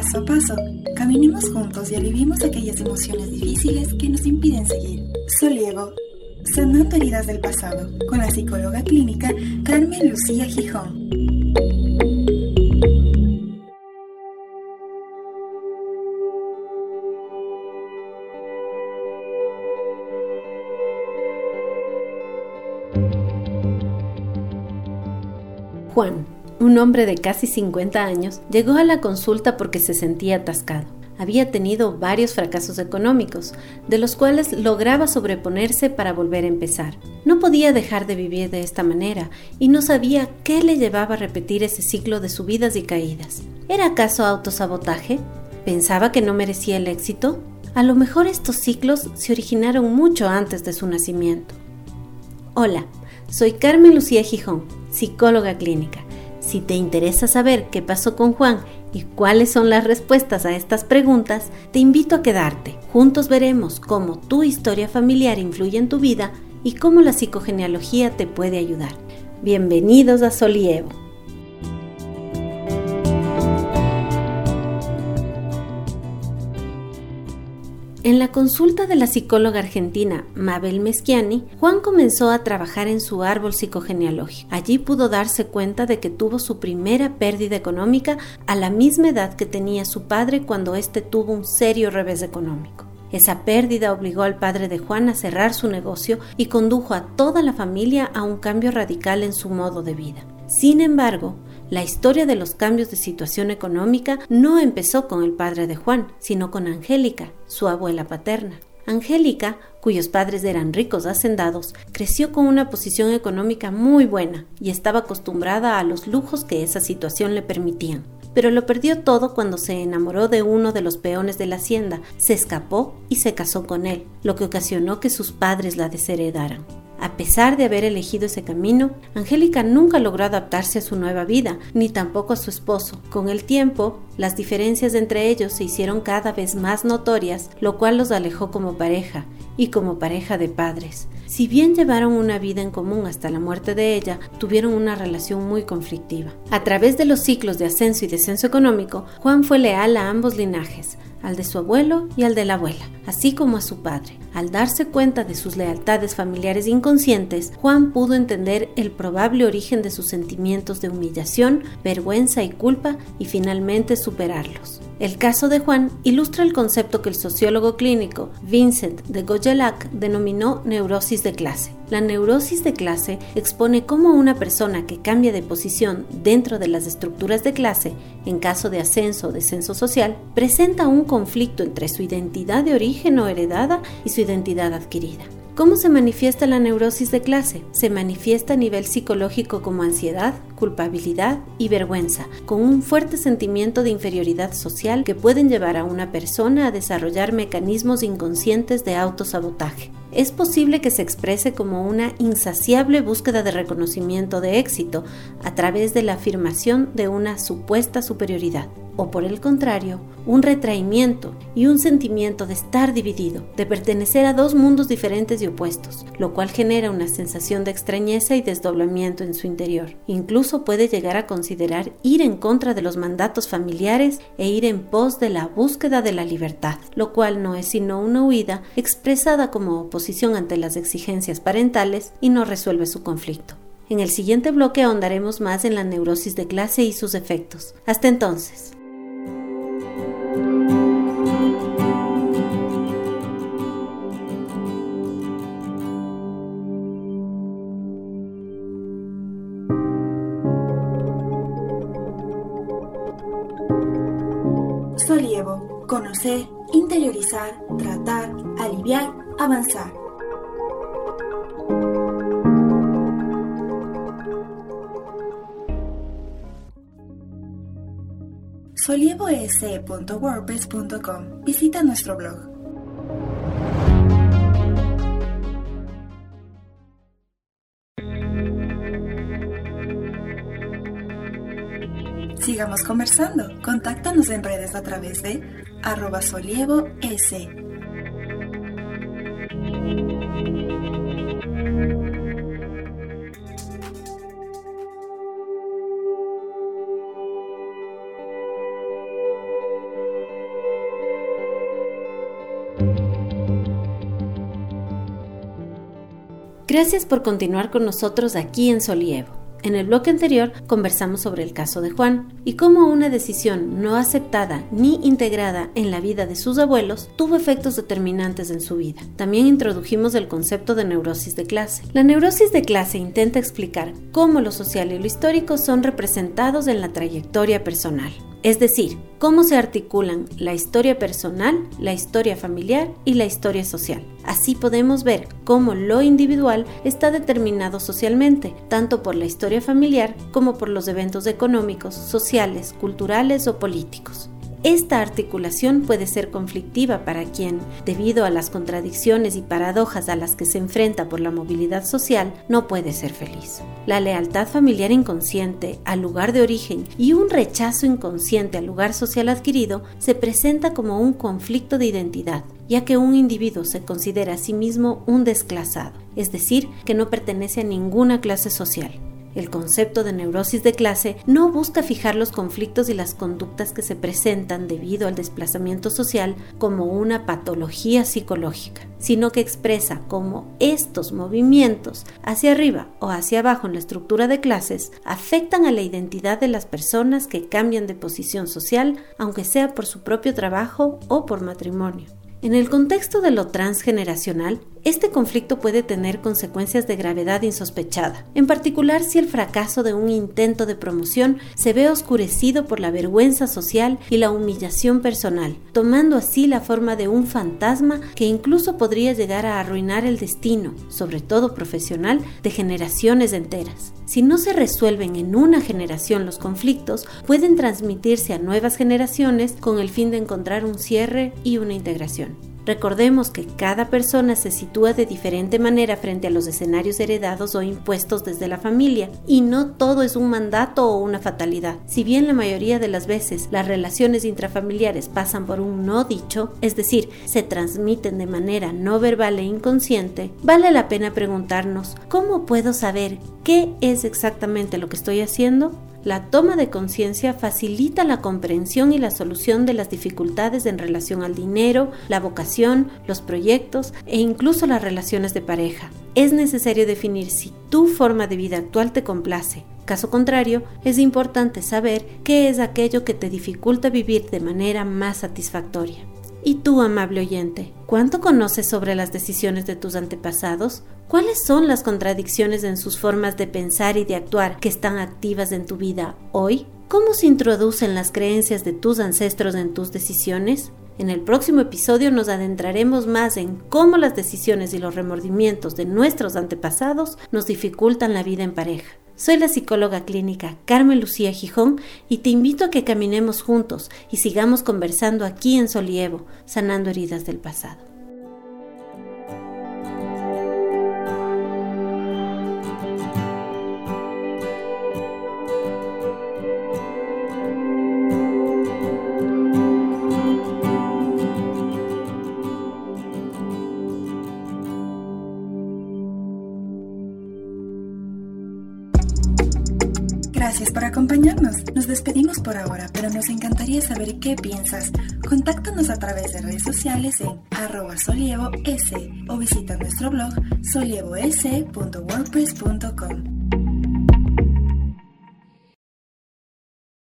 Paso a paso, caminemos juntos y aliviemos aquellas emociones difíciles que nos impiden seguir. Soliego, sanando heridas del pasado, con la psicóloga clínica Carmen Lucía Gijón. Un hombre de casi 50 años, llegó a la consulta porque se sentía atascado. Había tenido varios fracasos económicos, de los cuales lograba sobreponerse para volver a empezar. No podía dejar de vivir de esta manera y no sabía qué le llevaba a repetir ese ciclo de subidas y caídas. ¿Era acaso autosabotaje? ¿Pensaba que no merecía el éxito? A lo mejor estos ciclos se originaron mucho antes de su nacimiento. Hola, soy Carmen Lucía Gijón, psicóloga clínica. Si te interesa saber qué pasó con Juan y cuáles son las respuestas a estas preguntas, te invito a quedarte. Juntos veremos cómo tu historia familiar influye en tu vida y cómo la psicogenealogía te puede ayudar. Bienvenidos a Solievo. En la consulta de la psicóloga argentina Mabel Meschiani, Juan comenzó a trabajar en su árbol psicogenealógico. Allí pudo darse cuenta de que tuvo su primera pérdida económica a la misma edad que tenía su padre cuando éste tuvo un serio revés económico. Esa pérdida obligó al padre de Juan a cerrar su negocio y condujo a toda la familia a un cambio radical en su modo de vida. Sin embargo, la historia de los cambios de situación económica no empezó con el padre de Juan, sino con Angélica, su abuela paterna. Angélica, cuyos padres eran ricos hacendados, creció con una posición económica muy buena y estaba acostumbrada a los lujos que esa situación le permitían. Pero lo perdió todo cuando se enamoró de uno de los peones de la hacienda, se escapó y se casó con él, lo que ocasionó que sus padres la desheredaran. A pesar de haber elegido ese camino, Angélica nunca logró adaptarse a su nueva vida, ni tampoco a su esposo. Con el tiempo, las diferencias entre ellos se hicieron cada vez más notorias, lo cual los alejó como pareja y como pareja de padres. Si bien llevaron una vida en común hasta la muerte de ella, tuvieron una relación muy conflictiva. A través de los ciclos de ascenso y descenso económico, Juan fue leal a ambos linajes, al de su abuelo y al de la abuela, así como a su padre. Al darse cuenta de sus lealtades familiares inconscientes, Juan pudo entender el probable origen de sus sentimientos de humillación, vergüenza y culpa y finalmente superarlos. El caso de Juan ilustra el concepto que el sociólogo clínico Vincent de Gojelac denominó neurosis de clase. La neurosis de clase expone cómo una persona que cambia de posición dentro de las estructuras de clase, en caso de ascenso o descenso social, presenta un conflicto entre su identidad de origen o heredada y su identidad adquirida. ¿Cómo se manifiesta la neurosis de clase? Se manifiesta a nivel psicológico como ansiedad, culpabilidad y vergüenza, con un fuerte sentimiento de inferioridad social que pueden llevar a una persona a desarrollar mecanismos inconscientes de autosabotaje. Es posible que se exprese como una insaciable búsqueda de reconocimiento de éxito a través de la afirmación de una supuesta superioridad o por el contrario, un retraimiento y un sentimiento de estar dividido, de pertenecer a dos mundos diferentes y opuestos, lo cual genera una sensación de extrañeza y desdoblamiento en su interior. Incluso puede llegar a considerar ir en contra de los mandatos familiares e ir en pos de la búsqueda de la libertad, lo cual no es sino una huida expresada como oposición ante las exigencias parentales y no resuelve su conflicto. En el siguiente bloque ahondaremos más en la neurosis de clase y sus efectos. Hasta entonces. Solievo, conocer, interiorizar, tratar, aliviar, avanzar. solievoese.wordpress.com. Visita nuestro blog. sigamos conversando. Contáctanos en redes a través de arroba solievo S. Gracias por continuar con nosotros aquí en Solievo. En el bloque anterior conversamos sobre el caso de Juan y cómo una decisión no aceptada ni integrada en la vida de sus abuelos tuvo efectos determinantes en su vida. También introdujimos el concepto de neurosis de clase. La neurosis de clase intenta explicar cómo lo social y lo histórico son representados en la trayectoria personal es decir, cómo se articulan la historia personal, la historia familiar y la historia social. Así podemos ver cómo lo individual está determinado socialmente, tanto por la historia familiar como por los eventos económicos, sociales, culturales o políticos. Esta articulación puede ser conflictiva para quien, debido a las contradicciones y paradojas a las que se enfrenta por la movilidad social, no puede ser feliz. La lealtad familiar inconsciente al lugar de origen y un rechazo inconsciente al lugar social adquirido se presenta como un conflicto de identidad, ya que un individuo se considera a sí mismo un desclasado, es decir, que no pertenece a ninguna clase social. El concepto de neurosis de clase no busca fijar los conflictos y las conductas que se presentan debido al desplazamiento social como una patología psicológica, sino que expresa cómo estos movimientos hacia arriba o hacia abajo en la estructura de clases afectan a la identidad de las personas que cambian de posición social, aunque sea por su propio trabajo o por matrimonio. En el contexto de lo transgeneracional, este conflicto puede tener consecuencias de gravedad insospechada, en particular si el fracaso de un intento de promoción se ve oscurecido por la vergüenza social y la humillación personal, tomando así la forma de un fantasma que incluso podría llegar a arruinar el destino, sobre todo profesional, de generaciones enteras. Si no se resuelven en una generación los conflictos, pueden transmitirse a nuevas generaciones con el fin de encontrar un cierre y una integración. Recordemos que cada persona se sitúa de diferente manera frente a los escenarios heredados o impuestos desde la familia y no todo es un mandato o una fatalidad. Si bien la mayoría de las veces las relaciones intrafamiliares pasan por un no dicho, es decir, se transmiten de manera no verbal e inconsciente, vale la pena preguntarnos ¿cómo puedo saber qué es exactamente lo que estoy haciendo? La toma de conciencia facilita la comprensión y la solución de las dificultades en relación al dinero, la vocación, los proyectos e incluso las relaciones de pareja. Es necesario definir si tu forma de vida actual te complace. Caso contrario, es importante saber qué es aquello que te dificulta vivir de manera más satisfactoria. ¿Y tú, amable oyente, cuánto conoces sobre las decisiones de tus antepasados? ¿Cuáles son las contradicciones en sus formas de pensar y de actuar que están activas en tu vida hoy? ¿Cómo se introducen las creencias de tus ancestros en tus decisiones? En el próximo episodio nos adentraremos más en cómo las decisiones y los remordimientos de nuestros antepasados nos dificultan la vida en pareja. Soy la psicóloga clínica Carmen Lucía Gijón y te invito a que caminemos juntos y sigamos conversando aquí en Solievo, sanando heridas del pasado. Gracias por acompañarnos. Nos despedimos por ahora, pero nos encantaría saber qué piensas. Contáctanos a través de redes sociales en arroba solievos o visita nuestro blog solievos.wordpress.com.